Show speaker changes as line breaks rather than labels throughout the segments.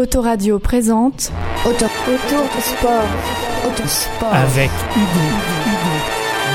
Autoradio présente
Auto, auto sport, autosport.
avec Hugo.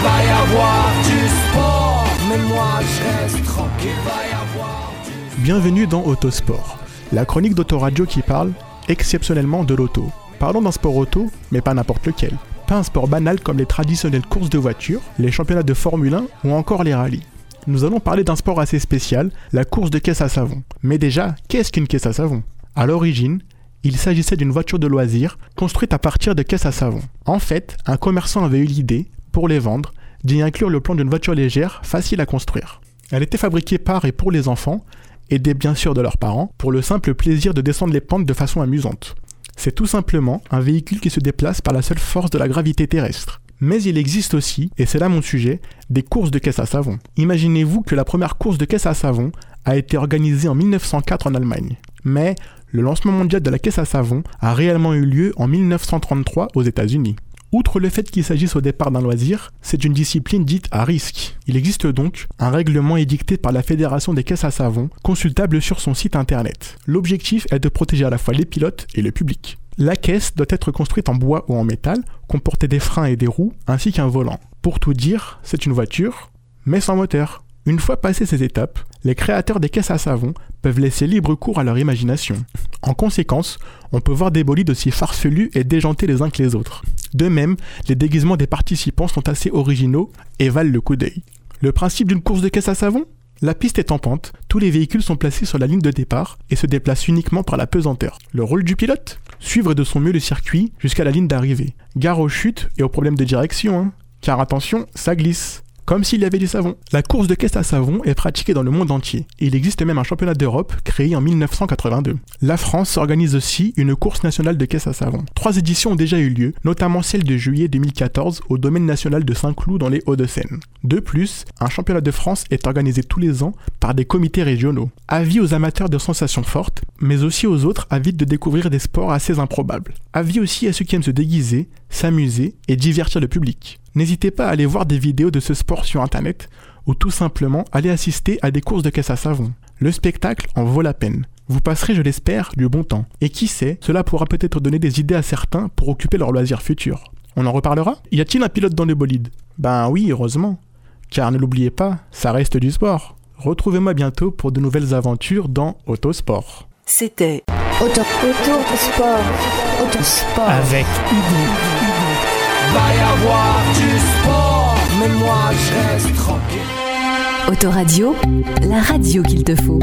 Va y avoir du sport, mais moi je reste tranquille. Va y avoir du
Bienvenue dans Autosport, la chronique d'Autoradio qui parle exceptionnellement de l'auto. Parlons d'un sport auto, mais pas n'importe lequel. Pas un sport banal comme les traditionnelles courses de voitures, les championnats de Formule 1 ou encore les rallyes. Nous allons parler d'un sport assez spécial, la course de caisse à savon. Mais déjà, qu'est-ce qu'une caisse à savon? À l'origine, il s'agissait d'une voiture de loisir construite à partir de caisses à savon. En fait, un commerçant avait eu l'idée, pour les vendre, d'y inclure le plan d'une voiture légère, facile à construire. Elle était fabriquée par et pour les enfants, aidés bien sûr de leurs parents, pour le simple plaisir de descendre les pentes de façon amusante. C'est tout simplement un véhicule qui se déplace par la seule force de la gravité terrestre. Mais il existe aussi, et c'est là mon sujet, des courses de caisse à savon. Imaginez-vous que la première course de caisse à savon a été organisée en 1904 en Allemagne. Mais le lancement mondial de la caisse à savon a réellement eu lieu en 1933 aux États-Unis. Outre le fait qu'il s'agisse au départ d'un loisir, c'est une discipline dite à risque. Il existe donc un règlement édicté par la Fédération des caisses à savon, consultable sur son site internet. L'objectif est de protéger à la fois les pilotes et le public. La caisse doit être construite en bois ou en métal, comporter des freins et des roues, ainsi qu'un volant. Pour tout dire, c'est une voiture, mais sans moteur. Une fois passées ces étapes, les créateurs des caisses à savon peuvent laisser libre cours à leur imagination. En conséquence, on peut voir des bolides aussi farfelus et déjantés les uns que les autres. De même, les déguisements des participants sont assez originaux et valent le coup d'œil. Le principe d'une course de caisse à savon? La piste est en pente, tous les véhicules sont placés sur la ligne de départ et se déplacent uniquement par la pesanteur. Le rôle du pilote? Suivre de son mieux le circuit jusqu'à la ligne d'arrivée. Gare aux chutes et aux problèmes de direction, hein. car attention, ça glisse comme s'il y avait du savon. La course de caisse à savon est pratiquée dans le monde entier. Il existe même un championnat d'Europe créé en 1982. La France organise aussi une course nationale de caisse à savon. Trois éditions ont déjà eu lieu, notamment celle de juillet 2014 au domaine national de Saint-Cloud dans les Hauts-de-Seine. De plus, un championnat de France est organisé tous les ans par des comités régionaux. Avis aux amateurs de sensations fortes, mais aussi aux autres avides de découvrir des sports assez improbables. Avis aussi à ceux qui aiment se déguiser, s'amuser et divertir le public. N'hésitez pas à aller voir des vidéos de ce sport sur internet ou tout simplement aller assister à des courses de caisse à savon. Le spectacle en vaut la peine. Vous passerez, je l'espère, du bon temps. Et qui sait, cela pourra peut-être donner des idées à certains pour occuper leur loisir futur. On en reparlera? Y a-t-il un pilote dans le bolide? Ben oui, heureusement. Car ne l'oubliez pas, ça reste du sport. Retrouvez-moi bientôt pour de nouvelles aventures dans Autosport.
C'était
Auto, auto sport, autosport.
Avec Hugo.
Va y avoir du sport, mais moi je reste tranquille.
Autoradio, la radio qu'il te faut.